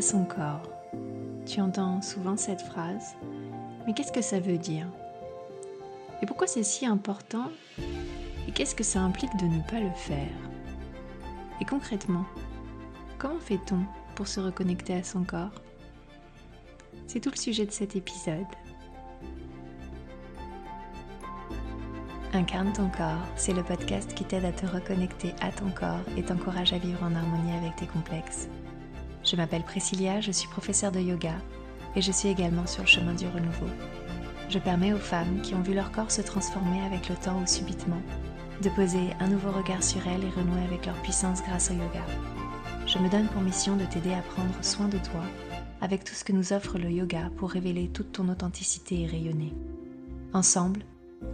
Son corps. Tu entends souvent cette phrase, mais qu'est-ce que ça veut dire? Et pourquoi c'est si important Et qu'est-ce que ça implique de ne pas le faire? Et concrètement, comment fait-on pour se reconnecter à son corps? C'est tout le sujet de cet épisode. Incarne ton corps, c'est le podcast qui t'aide à te reconnecter à ton corps et t'encourage à vivre en harmonie avec tes complexes. Je m'appelle Priscilla, je suis professeure de yoga et je suis également sur le chemin du renouveau. Je permets aux femmes qui ont vu leur corps se transformer avec le temps ou subitement de poser un nouveau regard sur elles et renouer avec leur puissance grâce au yoga. Je me donne pour mission de t'aider à prendre soin de toi avec tout ce que nous offre le yoga pour révéler toute ton authenticité et rayonner. Ensemble,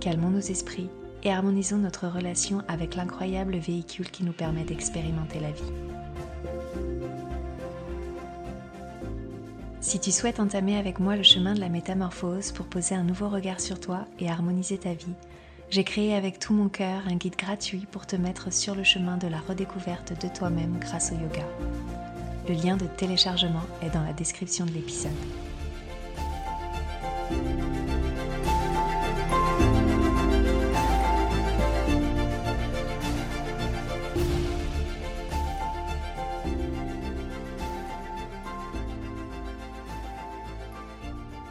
calmons nos esprits et harmonisons notre relation avec l'incroyable véhicule qui nous permet d'expérimenter la vie. Si tu souhaites entamer avec moi le chemin de la métamorphose pour poser un nouveau regard sur toi et harmoniser ta vie, j'ai créé avec tout mon cœur un guide gratuit pour te mettre sur le chemin de la redécouverte de toi-même grâce au yoga. Le lien de téléchargement est dans la description de l'épisode.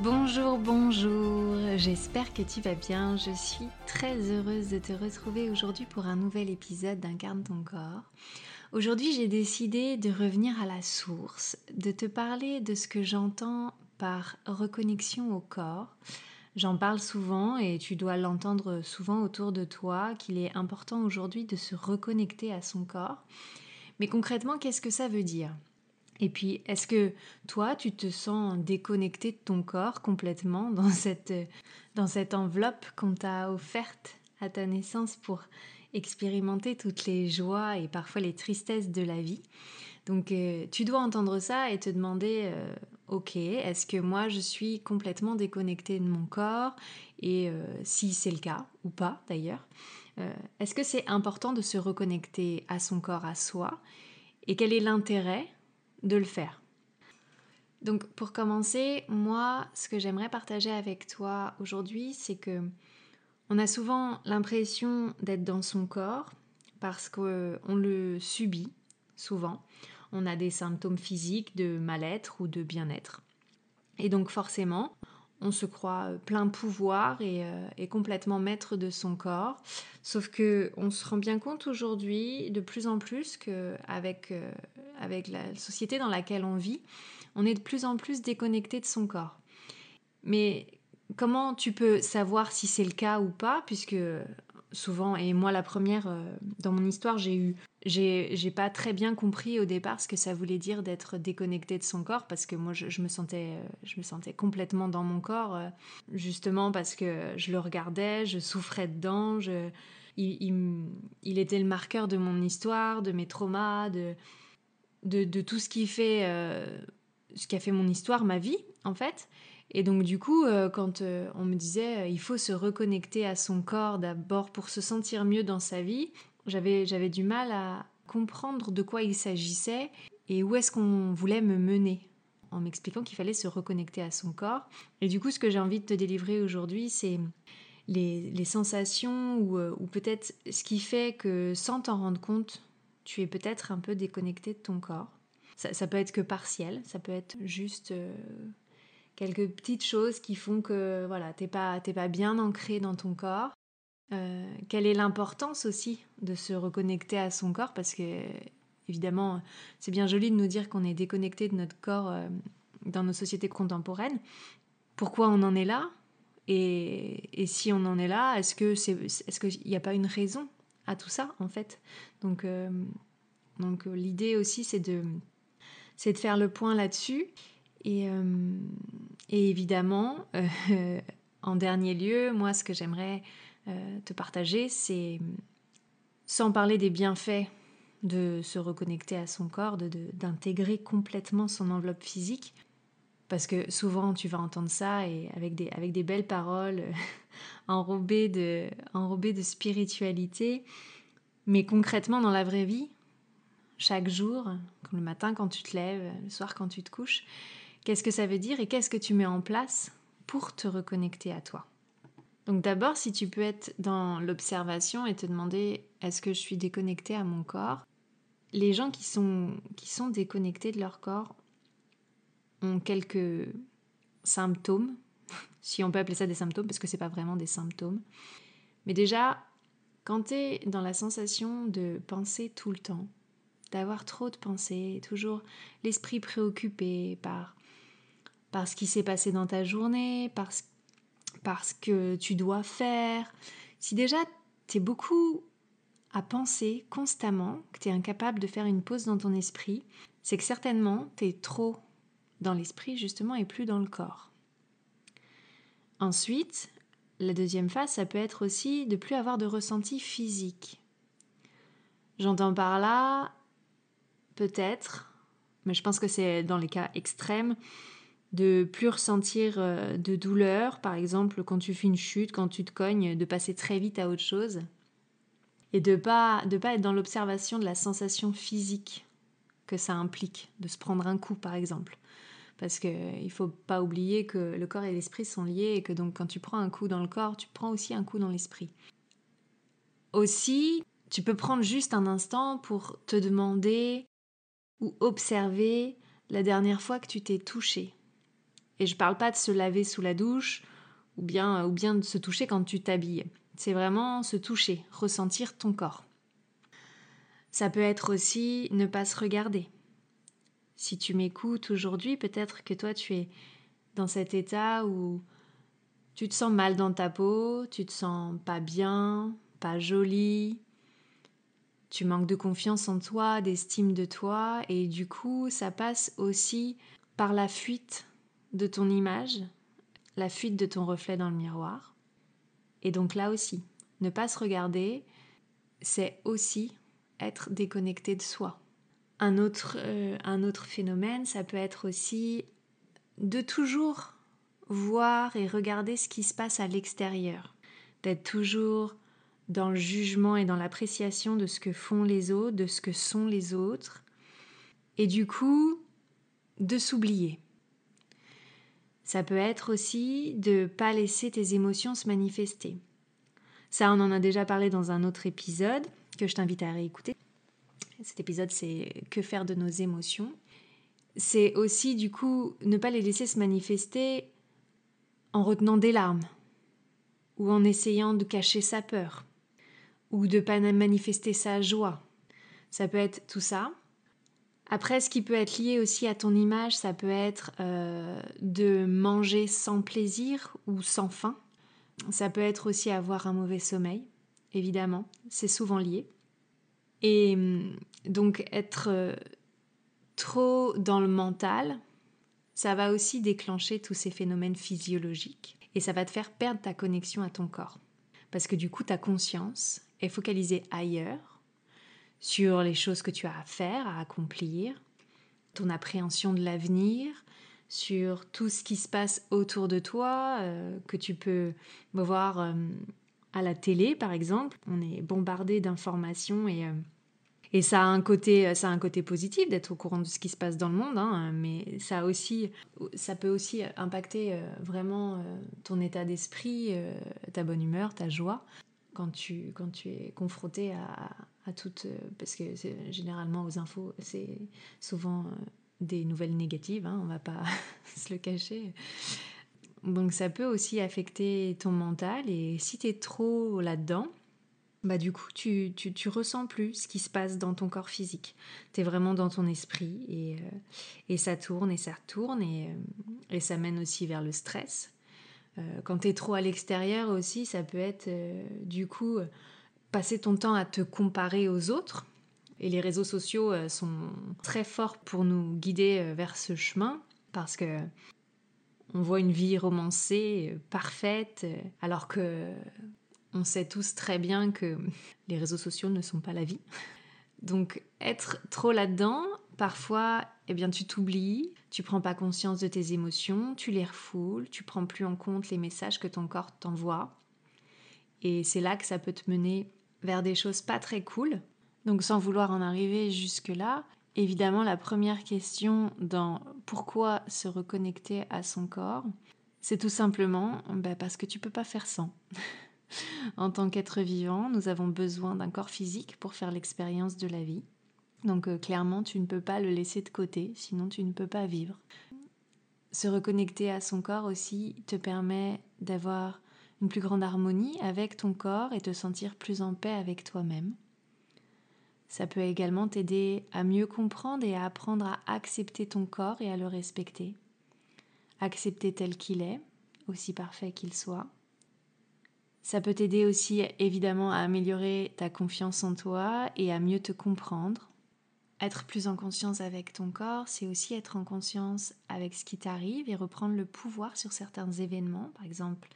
Bonjour, bonjour, j'espère que tu vas bien. Je suis très heureuse de te retrouver aujourd'hui pour un nouvel épisode d'Incarne ton corps. Aujourd'hui, j'ai décidé de revenir à la source, de te parler de ce que j'entends par reconnexion au corps. J'en parle souvent et tu dois l'entendre souvent autour de toi qu'il est important aujourd'hui de se reconnecter à son corps. Mais concrètement, qu'est-ce que ça veut dire? Et puis, est-ce que toi, tu te sens déconnecté de ton corps complètement dans cette, enveloppe qu'on t'a offerte à ta naissance pour expérimenter toutes les joies et parfois les tristesses de la vie? Donc, euh, tu dois entendre ça et te demander, euh, ok, est-ce que moi, je suis complètement déconnecté de mon corps? Et euh, si c'est le cas, ou pas d'ailleurs, est-ce que c'est important de se reconnecter à son corps, à soi? Et quel est l'intérêt de le faire. Donc pour commencer, moi, ce que j'aimerais partager avec toi aujourd'hui, c'est que on a souvent l'impression d'être dans son corps parce qu'on le subit souvent. On a des symptômes physiques de mal-être ou de bien-être. Et donc forcément, on se croit plein pouvoir et, euh, complètement maître de son corps. Sauf que on se rend bien compte aujourd'hui de plus en plus que avec, euh, avec la société dans laquelle on vit, on est de plus en plus déconnecté de son corps. Mais comment tu peux savoir si c'est le cas ou pas, puisque souvent, et moi la première, euh, dans mon histoire, j'ai eu, j'ai pas très bien compris au départ ce que ça voulait dire d'être déconnecté de son corps, parce que moi je, me sentais, je me sentais complètement dans mon corps, euh, justement parce que je le regardais, je souffrais dedans, je, il, il, était le marqueur de mon histoire, de mes traumas, de, de, tout ce qui fait, euh, ce qui a fait mon histoire, ma vie en fait. Et donc du coup, euh, quand euh, on me disait il faut se reconnecter à son corps d'abord pour se sentir mieux dans sa vie, j'avais j'avais du mal à comprendre de quoi il s'agissait et où est-ce qu'on voulait me mener en m'expliquant qu'il fallait se reconnecter à son corps. Et du coup, ce que j'ai envie de te délivrer aujourd'hui, c'est les, les, sensations ou, ou peut-être ce qui fait que sans t'en rendre compte, tu es peut-être un peu déconnecté de ton corps. Ça, peut être que partiel, ça peut être juste quelques petites choses qui font que voilà, t'es pas, pas bien ancré dans ton corps. Euh, quelle est l'importance aussi de se reconnecter à son corps? Parce que évidemment c'est bien joli de nous dire qu'on est déconnecté de notre corps euh, dans nos sociétés contemporaines. Pourquoi on en est là? Et, et, si on en est là, est-ce que c'est est-ce qu'il n'y a pas une raison à tout ça en fait. Donc euh, donc l'idée aussi c'est de c'est de faire le point là-dessus. Et, euh, et évidemment, euh, en dernier lieu, moi, ce que j'aimerais euh, te partager, c'est, sans parler des bienfaits de se reconnecter à son corps, d'intégrer complètement son enveloppe physique, parce que souvent tu vas entendre ça et avec des, avec des belles paroles enrobées, de, enrobées de spiritualité, mais concrètement dans la vraie vie, chaque jour, comme le matin quand tu te lèves, le soir quand tu te couches, qu'est-ce que ça veut dire et qu'est-ce que tu mets en place pour te reconnecter à toi? Donc d'abord, si tu peux être dans l'observation et te demander est-ce que je suis déconnectée à mon corps, les gens qui sont, qui sont déconnectés de leur corps ont quelques symptômes, si on peut appeler ça des symptômes, parce que ce n'est pas vraiment des symptômes. Mais déjà, quand tu es dans la sensation de penser tout le temps, d'avoir trop de pensées, toujours l'esprit préoccupé par, par ce qui s'est passé dans ta journée, par ce, parce que tu dois faire, si déjà tu es beaucoup à penser constamment, que tu es incapable de faire une pause dans ton esprit, c'est que certainement tu es trop dans l'esprit justement et plus dans le corps. Ensuite, la deuxième phase, ça peut être aussi de plus avoir de ressenti physique. J'entends par là, peut-être, mais je pense que c'est dans les cas extrêmes, de plus ressentir euh, de douleur, par exemple quand tu fais une chute, quand tu te cognes, de passer très vite à autre chose, et de pas de pas être dans l'observation de la sensation physique que ça implique, de se prendre un coup par exemple. Parce qu'il ne faut pas oublier que le corps et l'esprit sont liés et que donc quand tu prends un coup dans le corps, tu prends aussi un coup dans l'esprit. Aussi, tu peux prendre juste un instant pour te demander ou observer la dernière fois que tu t'es touché. Et je parle pas de se laver sous la douche ou bien, ou bien de se toucher quand tu t'habilles. C'est vraiment se toucher, ressentir ton corps. Ça peut être aussi ne pas se regarder. Si tu m'écoutes aujourd'hui, peut-être que toi tu es dans cet état où tu te sens mal dans ta peau, tu te sens pas bien, pas jolie, tu manques de confiance en toi, d'estime de toi, et du coup ça passe aussi par la fuite de ton image, la fuite de ton reflet dans le miroir. Et donc là aussi, ne pas se regarder, c'est aussi être déconnecté de soi. Un autre, euh, un autre phénomène, ça peut être aussi de toujours voir et regarder ce qui se passe à l'extérieur, d'être toujours dans le jugement et dans l'appréciation de ce que font les autres, de ce que sont les autres, et du coup, de s'oublier. Ça peut être aussi de ne pas laisser tes émotions se manifester. Ça, on en a déjà parlé dans un autre épisode que je t'invite à réécouter. Cet épisode, c'est Que faire de nos émotions. C'est aussi, du coup, ne pas les laisser se manifester en retenant des larmes, ou en essayant de cacher sa peur, ou de pas manifester sa joie. Ça peut être tout ça. Après, ce qui peut être lié aussi à ton image, ça peut être euh, de manger sans plaisir ou sans faim. Ça peut être aussi avoir un mauvais sommeil, évidemment. C'est souvent lié. Et hum, donc être euh, trop dans le mental, ça va aussi déclencher tous ces phénomènes physiologiques et ça va te faire perdre ta connexion à ton corps. Parce que du coup, ta conscience est focalisée ailleurs, sur les choses que tu as à faire, à accomplir, ton appréhension de l'avenir, sur tout ce qui se passe autour de toi, euh, que tu peux voir euh, à la télé par exemple. On est bombardé d'informations et et ça a un côté, ça a un côté positif d'être au courant de ce qui se passe dans le monde, hein, mais ça, aussi, ça peut aussi impacter euh, vraiment euh, ton état d'esprit, euh, ta bonne humeur, ta joie, quand tu, quand tu es confronté à, à toutes... parce que généralement aux infos, c'est souvent des nouvelles négatives, hein, on va pas se le cacher. Donc ça peut aussi affecter ton mental, et si tu es trop là-dedans, bah du coup, tu, tu, ressens plus ce qui se passe dans ton corps physique. Tu es vraiment dans ton esprit et, euh, et ça tourne et ça tourne et, euh, et, ça mène aussi vers le stress. Euh, quand tu es trop à l'extérieur aussi, ça peut être du coup passer ton temps à te comparer aux autres. Et les réseaux sociaux sont très forts pour nous guider vers ce chemin parce que on voit une vie romancée, parfaite, alors que on sait tous très bien que les réseaux sociaux ne sont pas la vie. Donc être trop là-dedans, parfois, eh bien tu t'oublies, tu prends pas conscience de tes émotions, tu les refoules, tu prends plus en compte les messages que ton corps t'envoie. Et c'est là que ça peut te mener vers des choses pas très cool. Donc sans vouloir en arriver jusque-là, évidemment la première question dans pourquoi se reconnecter à son corps, c'est tout simplement bah, parce que tu peux pas faire sans. en tant qu'être vivant, nous avons besoin d'un corps physique pour faire l'expérience de la vie. Donc euh, clairement, tu ne peux pas le laisser de côté, sinon tu ne peux pas vivre. Se reconnecter à son corps aussi te permet d'avoir une plus grande harmonie avec ton corps et te sentir plus en paix avec toi-même. Ça peut également t'aider à mieux comprendre et à apprendre à accepter ton corps et à le respecter. Accepter tel qu'il est, aussi parfait qu'il soit. Ça peut t'aider aussi évidemment à améliorer ta confiance en toi et à mieux te comprendre. Être plus en conscience avec ton corps, c'est aussi être en conscience avec ce qui t'arrive et reprendre le pouvoir sur certains événements, par exemple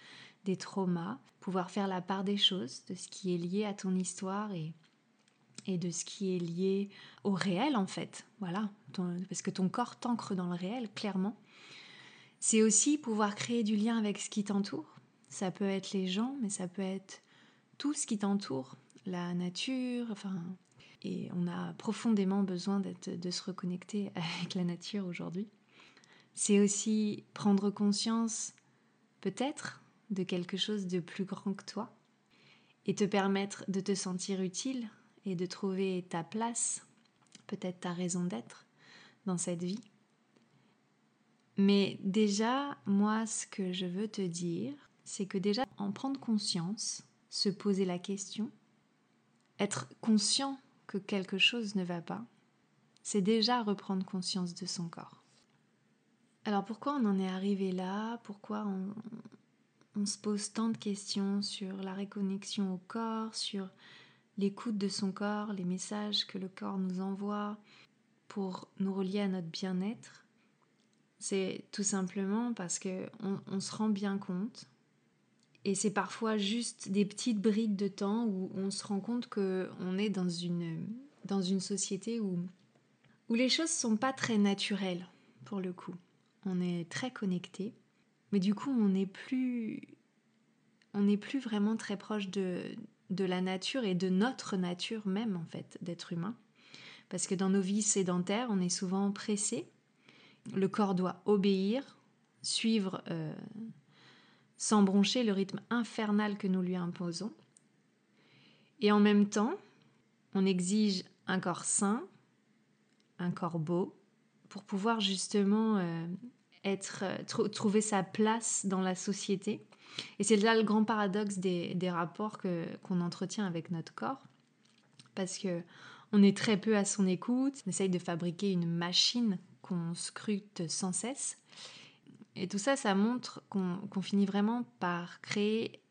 des traumas, pouvoir faire la part des choses, de ce qui est lié à ton histoire et et de ce qui est lié au réel en fait. Voilà, parce que ton corps t'ancre dans le réel, clairement. C'est aussi pouvoir créer du lien avec ce qui t'entoure. Ça peut être les gens, mais ça peut être tout ce qui t'entoure, la nature, enfin. Et on a profondément besoin de se reconnecter avec la nature aujourd'hui. C'est aussi prendre conscience, peut-être, de quelque chose de plus grand que toi et te permettre de te sentir utile et de trouver ta place, peut-être ta raison d'être dans cette vie. Mais déjà, moi, ce que je veux te dire, c'est que déjà, en prendre conscience, se poser la question, être conscient que quelque chose ne va pas, c'est déjà reprendre conscience de son corps. Alors pourquoi on en est arrivé là? Pourquoi on, se pose tant de questions sur la réconnexion au corps, sur l'écoute de son corps, les messages que le corps nous envoie pour nous relier à notre bien-être, c'est tout simplement parce que on, se rend bien compte, et c'est parfois juste des petites brides de temps où on se rend compte que on est dans une dans une société où où les choses sont pas très naturelles pour le coup. On est très connecté, mais du coup on n'est plus on n'est plus vraiment très proche de, de la nature et de notre nature même en fait d'être humain. Parce que dans nos vies sédentaires, on est souvent pressé. Le corps doit obéir, suivre euh, sans broncher le rythme infernal que nous lui imposons. Et en même temps, on exige un corps sain, un corps beau, pour pouvoir justement euh, être, euh, trouver sa place dans la société et c'est là le grand paradoxe des, rapports qu'on entretient avec notre corps, parce que on est très peu à son écoute, on essaye de fabriquer une machine qu'on scrute sans cesse. Et tout ça, ça montre qu'on finit vraiment par créer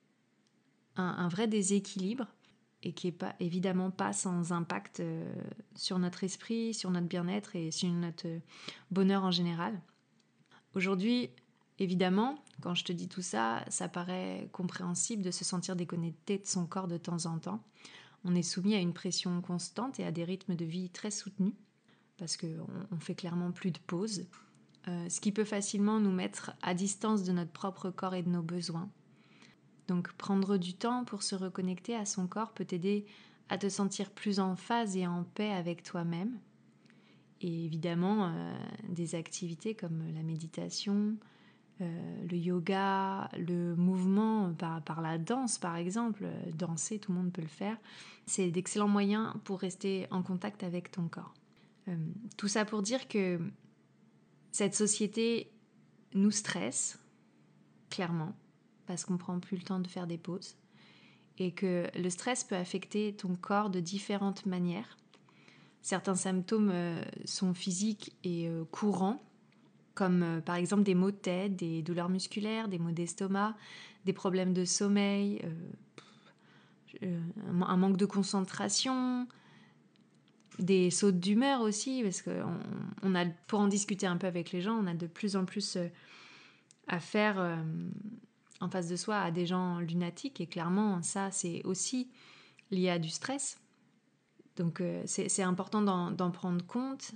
un, vrai déséquilibre et qui est pas évidemment pas sans impact euh, sur notre esprit, sur notre bien-être et sur notre bonheur en général. Aujourd'hui, Évidemment, quand je te dis tout ça, ça paraît compréhensible de se sentir déconnecté de son corps de temps en temps. On est soumis à une pression constante et à des rythmes de vie très soutenus, parce qu'on on fait clairement plus de pauses, euh, ce qui peut facilement nous mettre à distance de notre propre corps et de nos besoins. Donc prendre du temps pour se reconnecter à son corps peut t'aider à te sentir plus en phase et en paix avec toi-même. Et évidemment, euh, des activités comme la méditation, euh, le yoga, le mouvement par, la danse par exemple, danser, tout le monde peut le faire, c'est d'excellents moyens pour rester en contact avec ton corps. Euh, tout ça pour dire que cette société nous stresse, clairement, parce qu'on prend plus le temps de faire des pauses, et que le stress peut affecter ton corps de différentes manières. Certains symptômes euh, sont physiques et courants, comme euh, par exemple des maux de tête, des douleurs musculaires, des maux d'estomac, des problèmes de sommeil, euh, euh, un manque de concentration, des sautes d'humeur aussi, parce que a, pour en discuter un peu avec les gens, on a de plus en plus à faire en face de soi à des gens lunatiques, et clairement, ça, c'est aussi lié à du stress. Donc, c'est important d'en prendre compte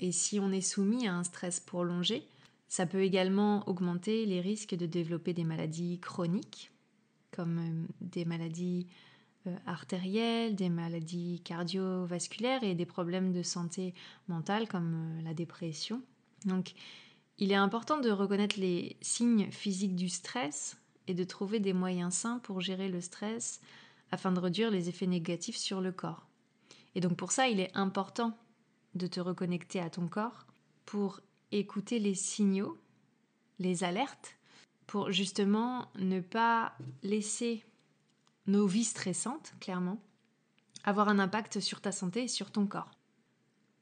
et si on est soumis à un stress prolongé, ça peut également augmenter les risques de développer des maladies chroniques, comme euh, des maladies euh, artérielles, des maladies cardiovasculaires et des problèmes de santé mentale comme euh, la dépression. Donc, il est important de reconnaître les signes physiques du stress et de trouver des moyens sains pour gérer le stress afin de réduire les effets négatifs sur le corps. Et donc pour ça, il est important de te reconnecter à ton corps pour écouter les signaux, les alertes, pour justement ne pas laisser nos vies stressantes, clairement, avoir un impact sur ta santé et sur ton corps.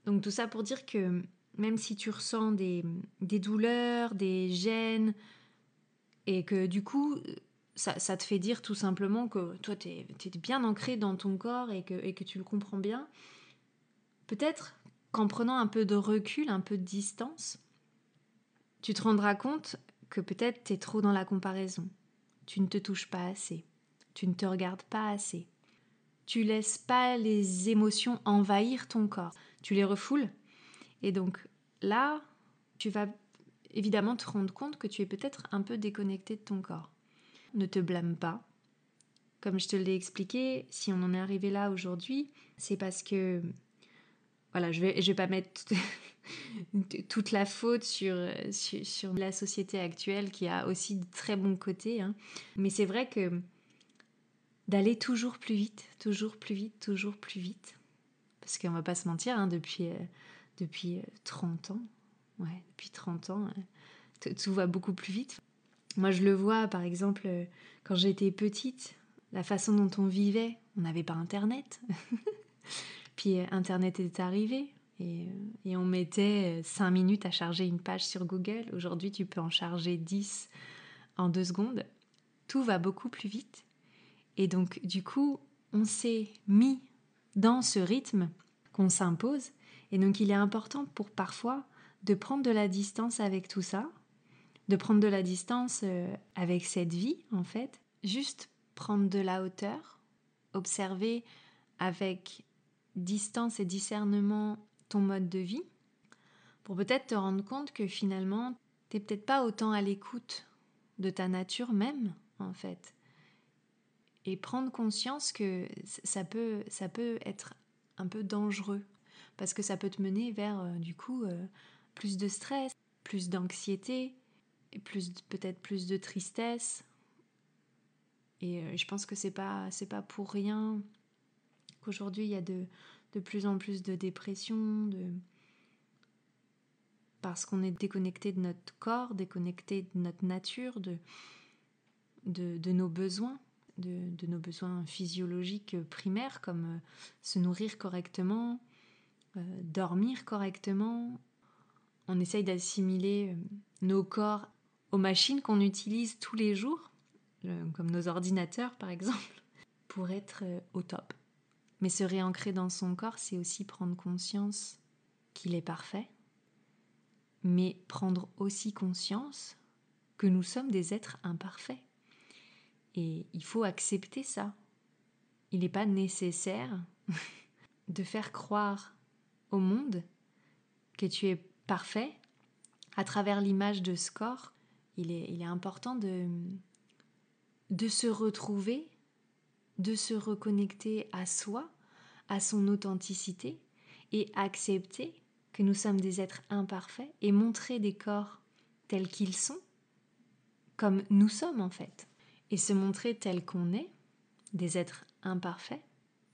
Donc tout ça pour dire que même si tu ressens des, douleurs, des gènes, et que du coup, ça, te fait dire tout simplement que toi, tu es, bien ancré dans ton corps et que, et que tu le comprends bien, peut-être qu'en prenant un peu de recul, un peu de distance, tu te rendras compte que peut-être tu es trop dans la comparaison. Tu ne te touches pas assez. Tu ne te regardes pas assez. Tu laisses pas les émotions envahir ton corps. Tu les refoules et donc là, tu vas évidemment te rendre compte que tu es peut-être un peu déconnecté de ton corps. Ne te blâme pas. Comme je te l'ai expliqué, si on en est arrivé là aujourd'hui, c'est parce que voilà, je vais je vais pas mettre toute, la faute sur, sur, la société actuelle qui a aussi de très bons côtés, hein. mais c'est vrai que d'aller toujours plus vite, toujours plus vite, toujours plus vite, parce qu'on va pas se mentir, hein, depuis euh, depuis 30 euh, ans. Ouais, depuis 30 ans, euh, tout va beaucoup plus vite. Moi, je le vois, par exemple, quand j'étais petite, la façon dont on vivait, on n'avait pas Internet. Puis Internet est arrivé et, et, on mettait 5 minutes à charger une page sur Google. Aujourd'hui, tu peux en charger 10 en 2 secondes. Tout va beaucoup plus vite. Et donc, du coup, on s'est mis dans ce rythme qu'on s'impose et donc il est important pour parfois de prendre de la distance avec tout ça, de prendre de la distance euh, avec cette vie en fait, juste prendre de la hauteur, observer avec distance et discernement ton mode de vie, pour peut-être te rendre compte que finalement, t'es peut-être pas autant à l'écoute de ta nature même, en fait. Et prendre conscience que ça peut, ça peut être un peu dangereux parce que ça peut te mener vers euh, du coup euh, plus de stress, plus d'anxiété, et plus peut-être plus de tristesse. Et euh, je pense que c'est pas c'est pas pour rien qu'aujourd'hui il y a de, de plus en plus de dépression, parce qu'on est déconnecté de notre corps, déconnecté de notre nature, de, de, nos besoins, de, de, nos besoins physiologiques primaires comme se nourrir correctement, euh, dormir correctement. On essaye d'assimiler euh, nos corps aux machines qu'on utilise tous les jours, euh, comme nos ordinateurs par exemple, pour être au top. Mais se réancrer dans son corps, c'est aussi prendre conscience qu'il est parfait, mais prendre aussi conscience que nous sommes des êtres imparfaits. Et il faut accepter ça. Il n'est pas nécessaire de faire croire au monde, que tu es parfait, à travers l'image de ce corps, il est, il est important de, de se retrouver, de se reconnecter à soi, à son authenticité, et accepter que nous sommes des êtres imparfaits et montrer des corps tels qu'ils sont, comme nous sommes en fait. Et se montrer tel qu'on est, des êtres imparfaits,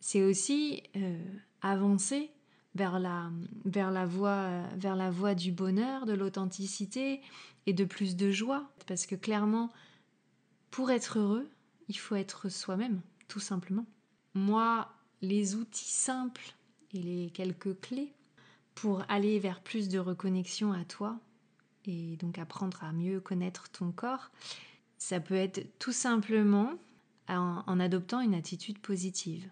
c'est aussi euh, avancer vers la, vers la, voie, vers la voie du bonheur, de l'authenticité et de plus de joie. Parce que clairement, pour être heureux, il faut être soi-même, tout simplement. Moi, les outils simples et les quelques clés pour aller vers plus de reconnexion à toi et donc apprendre à mieux connaître ton corps, ça peut être tout simplement en, en adoptant une attitude positive.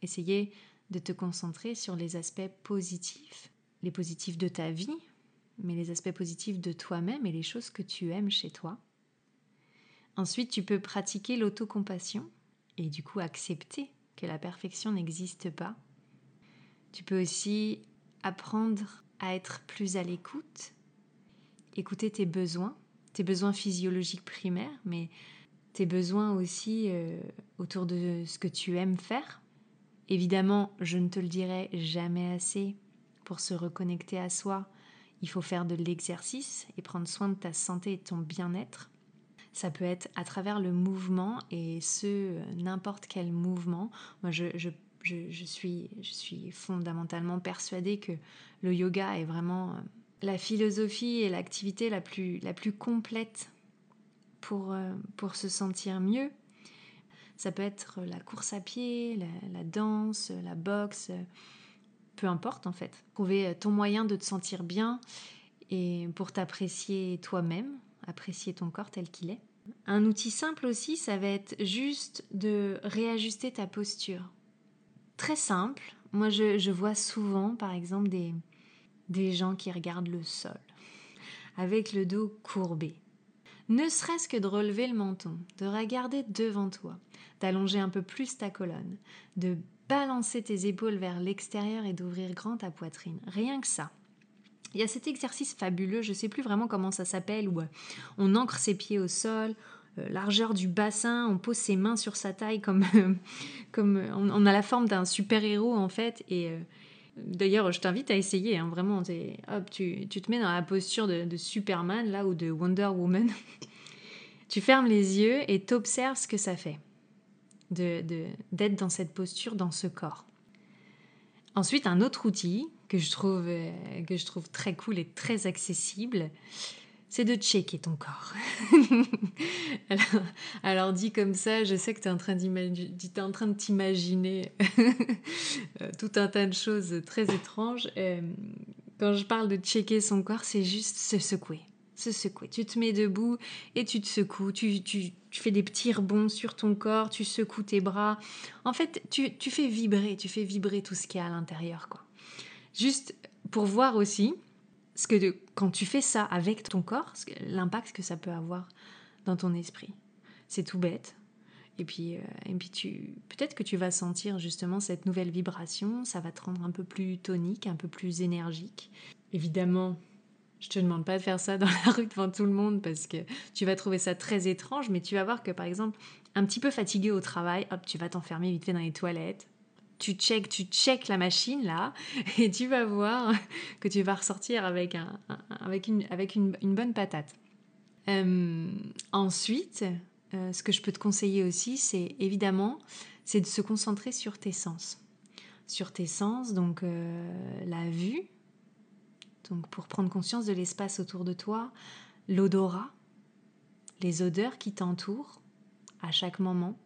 Essayez de te concentrer sur les aspects positifs, les positifs de ta vie, mais les aspects positifs de toi-même et les choses que tu aimes chez toi. Ensuite, tu peux pratiquer l'autocompassion et du coup accepter que la perfection n'existe pas. Tu peux aussi apprendre à être plus à l'écoute, écouter tes besoins, tes besoins physiologiques primaires, mais tes besoins aussi euh, autour de ce que tu aimes faire. Évidemment, je ne te le dirai jamais assez, pour se reconnecter à soi, il faut faire de l'exercice et prendre soin de ta santé et de ton bien-être. Ça peut être à travers le mouvement et ce, n'importe quel mouvement. Moi, je, je, je, suis, je suis fondamentalement persuadée que le yoga est vraiment euh, la philosophie et l'activité la plus, la plus complète pour, euh, pour se sentir mieux. Ça peut être la course à pied, la, danse, la boxe, peu importe en fait. Trouver ton moyen de te sentir bien et pour t'apprécier toi-même, apprécier ton corps tel qu'il est. Un outil simple aussi, ça va être juste de réajuster ta posture. Très simple. Moi, je, vois souvent, par exemple, des, des gens qui regardent le sol avec le dos courbé. Ne serait-ce que de relever le menton, de regarder devant toi, d'allonger un peu plus ta colonne, de balancer tes épaules vers l'extérieur et d'ouvrir grand ta poitrine. Rien que ça. Il y a cet exercice fabuleux, je ne sais plus vraiment comment ça s'appelle, où euh, on ancre ses pieds au sol, euh, largeur du bassin, on pose ses mains sur sa taille comme, comme on, a la forme d'un super-héros en fait, et euh, D'ailleurs, je t'invite à essayer, hein, vraiment. Hop, tu, te mets dans la posture de, Superman, là, ou de Wonder Woman. tu fermes les yeux et t'observes ce que ça fait d'être dans cette posture, dans ce corps. Ensuite, un autre outil que je trouve, euh, que je trouve très cool et très accessible, c'est de checker ton corps. alors, dit comme ça, je sais que tu es en train, de t'imaginer euh, tout un tas de choses très étranges. Euh, quand je parle de checker son corps, c'est juste se secouer. Se secouer. Tu te mets debout et tu te secoues. Tu, fais des petits rebonds sur ton corps, tu secoues tes bras. En fait, tu, fais vibrer, tu fais vibrer tout ce qui est à l'intérieur. quoi. Juste pour voir aussi ce que quand tu fais ça avec ton corps, l'impact que ça peut avoir dans ton esprit. C'est tout bête. Et puis, euh, et puis tu, peut-être que tu vas sentir justement cette nouvelle vibration, ça va te rendre un peu plus tonique, un peu plus énergique. Évidemment, je te demande pas de faire ça dans la rue devant tout le monde parce que tu vas trouver ça très étrange, mais tu vas voir que par exemple, un petit peu fatigué au travail, hop, tu vas t'enfermer vite fait dans les toilettes, tu check, tu check la machine là, et tu vas voir que tu vas ressortir avec, un, avec, une, avec une, bonne patate. Euh, ensuite, euh, ce que je peux te conseiller aussi, c'est évidemment, c'est de se concentrer sur tes sens. Sur tes sens, donc euh, la vue, donc pour prendre conscience de l'espace autour de toi, l'odorat, les odeurs qui t'entourent à chaque moment,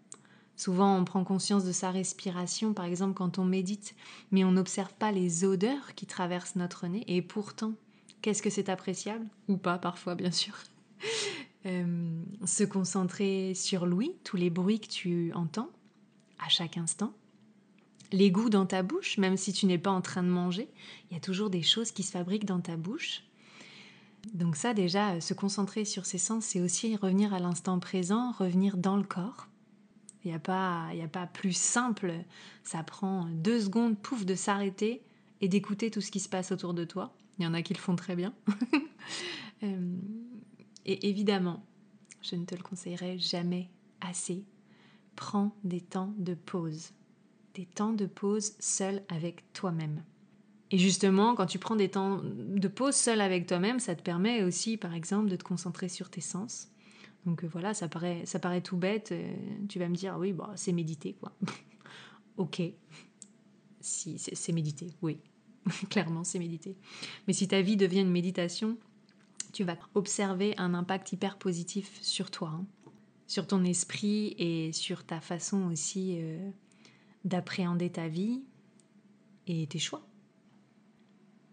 Souvent, on prend conscience de sa respiration, par exemple quand on médite, mais on n'observe pas les odeurs qui traversent notre nez. Et pourtant, qu'est-ce que c'est appréciable? Ou pas, parfois, bien sûr. Euh, se concentrer sur l'ouïe, tous les bruits que tu entends à chaque instant. Les goûts dans ta bouche, même si tu n'es pas en train de manger, il y a toujours des choses qui se fabriquent dans ta bouche. Donc ça déjà, se concentrer sur ses sens, c'est aussi revenir à l'instant présent, revenir dans le corps. Il n'y a, pas, a pas plus simple. Ça prend deux secondes, pouf, de s'arrêter et d'écouter tout ce qui se passe autour de toi. Il y en a qui le font très bien. Euh, et évidemment, je ne te le conseillerai jamais assez. Prends des temps de pause. Des temps de pause seul avec toi-même. Et justement, quand tu prends des temps de pause seul avec toi-même, ça te permet aussi, par exemple, de te concentrer sur tes sens, donc euh, voilà, ça paraît, ça paraît tout bête. Euh, tu vas me dire, oui, bah, c'est méditer, quoi. ok. Si, c'est méditer, oui. Clairement, c'est méditer. Mais si ta vie devient une méditation, tu vas observer un impact hyper positif sur toi, hein. sur ton esprit et sur ta façon aussi euh, d'appréhender ta vie et tes choix.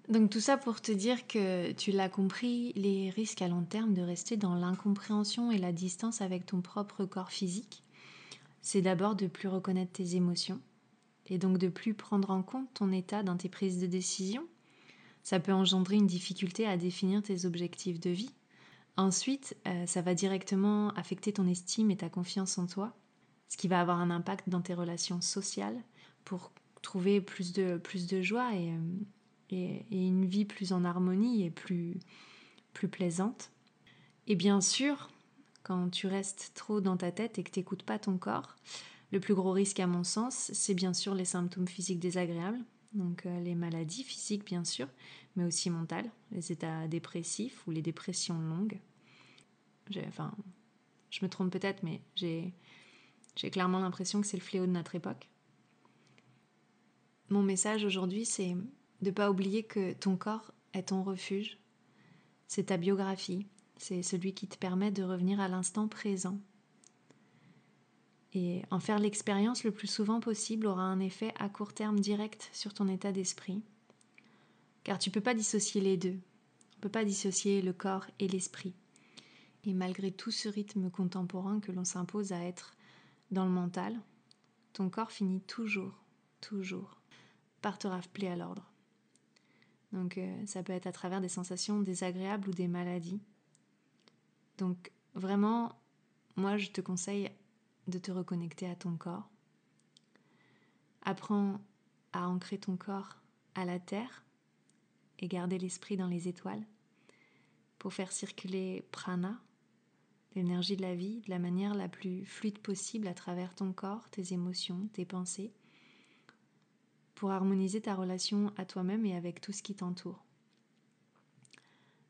Donc tout ça pour te dire que tu l'as compris, les risques à long terme de rester dans l'incompréhension et la distance avec ton propre corps physique, c'est d'abord de plus reconnaître tes émotions et donc de plus prendre en compte ton état dans tes prises de décision. Ça peut engendrer une difficulté à définir tes objectifs de vie. Ensuite, euh, ça va directement affecter ton estime et ta confiance en toi, ce qui va avoir un impact dans tes relations sociales pour trouver plus de, plus de joie et, et, une vie plus en harmonie et plus, plus plaisante. Et bien sûr, quand tu restes trop dans ta tête et que tu n'écoutes pas ton corps, le plus gros risque à mon sens, c'est bien sûr les symptômes physiques désagréables, donc euh, les maladies physiques bien sûr, mais aussi mentales, les états dépressifs ou les dépressions longues. Enfin, je me trompe peut-être, mais j'ai clairement l'impression que c'est le fléau de notre époque. Mon message aujourd'hui, c'est de ne pas oublier que ton corps est ton refuge, c'est ta biographie, c'est celui qui te permet de revenir à l'instant présent. Et en faire l'expérience le plus souvent possible aura un effet à court terme direct sur ton état d'esprit. Car tu ne peux pas dissocier les deux. On ne peut pas dissocier le corps et l'esprit. Et malgré tout ce rythme contemporain que l'on s'impose à être dans le mental, ton corps finit toujours, toujours par te rappeler à l'ordre. Donc euh, ça peut être à travers des sensations désagréables ou des maladies. Donc vraiment, moi je te conseille de te reconnecter à ton corps. Apprends à ancrer ton corps à la terre et garder l'esprit dans les étoiles pour faire circuler prana, l'énergie de la vie, de la manière la plus fluide possible à travers ton corps, tes émotions, tes pensées, pour harmoniser ta relation à toi-même et avec tout ce qui t'entoure.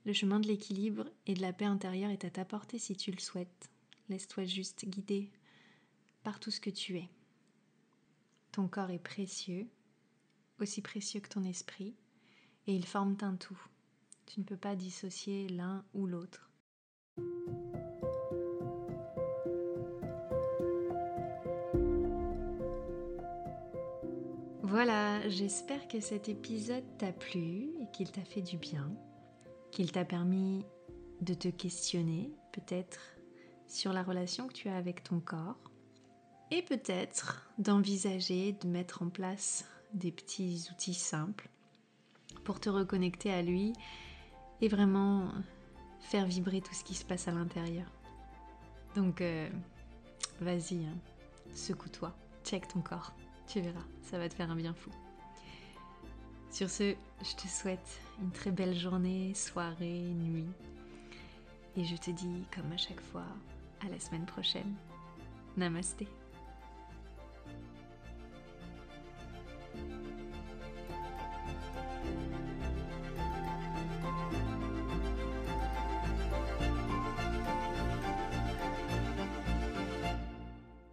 Le chemin de l'équilibre et de la paix intérieure est à ta portée si tu le souhaites. Laisse-toi juste guider par tout ce que tu es. Ton corps est précieux, aussi précieux que ton esprit, et ils forment un tout. Tu ne peux pas dissocier l'un ou l'autre. Voilà, j'espère que cet épisode t'a plu et qu'il t'a fait du bien, qu'il t'a permis de te questionner peut-être sur la relation que tu as avec ton corps et peut-être d'envisager de mettre en place des petits outils simples pour te reconnecter à lui et vraiment faire vibrer tout ce qui se passe à l'intérieur. Donc euh, vas-y, hein, secoue-toi, check ton corps, tu verras, ça va te faire un bien fou. Sur ce, je te souhaite une très belle journée, soirée, nuit. Et je te dis, comme à chaque fois, à la semaine prochaine. Namasté.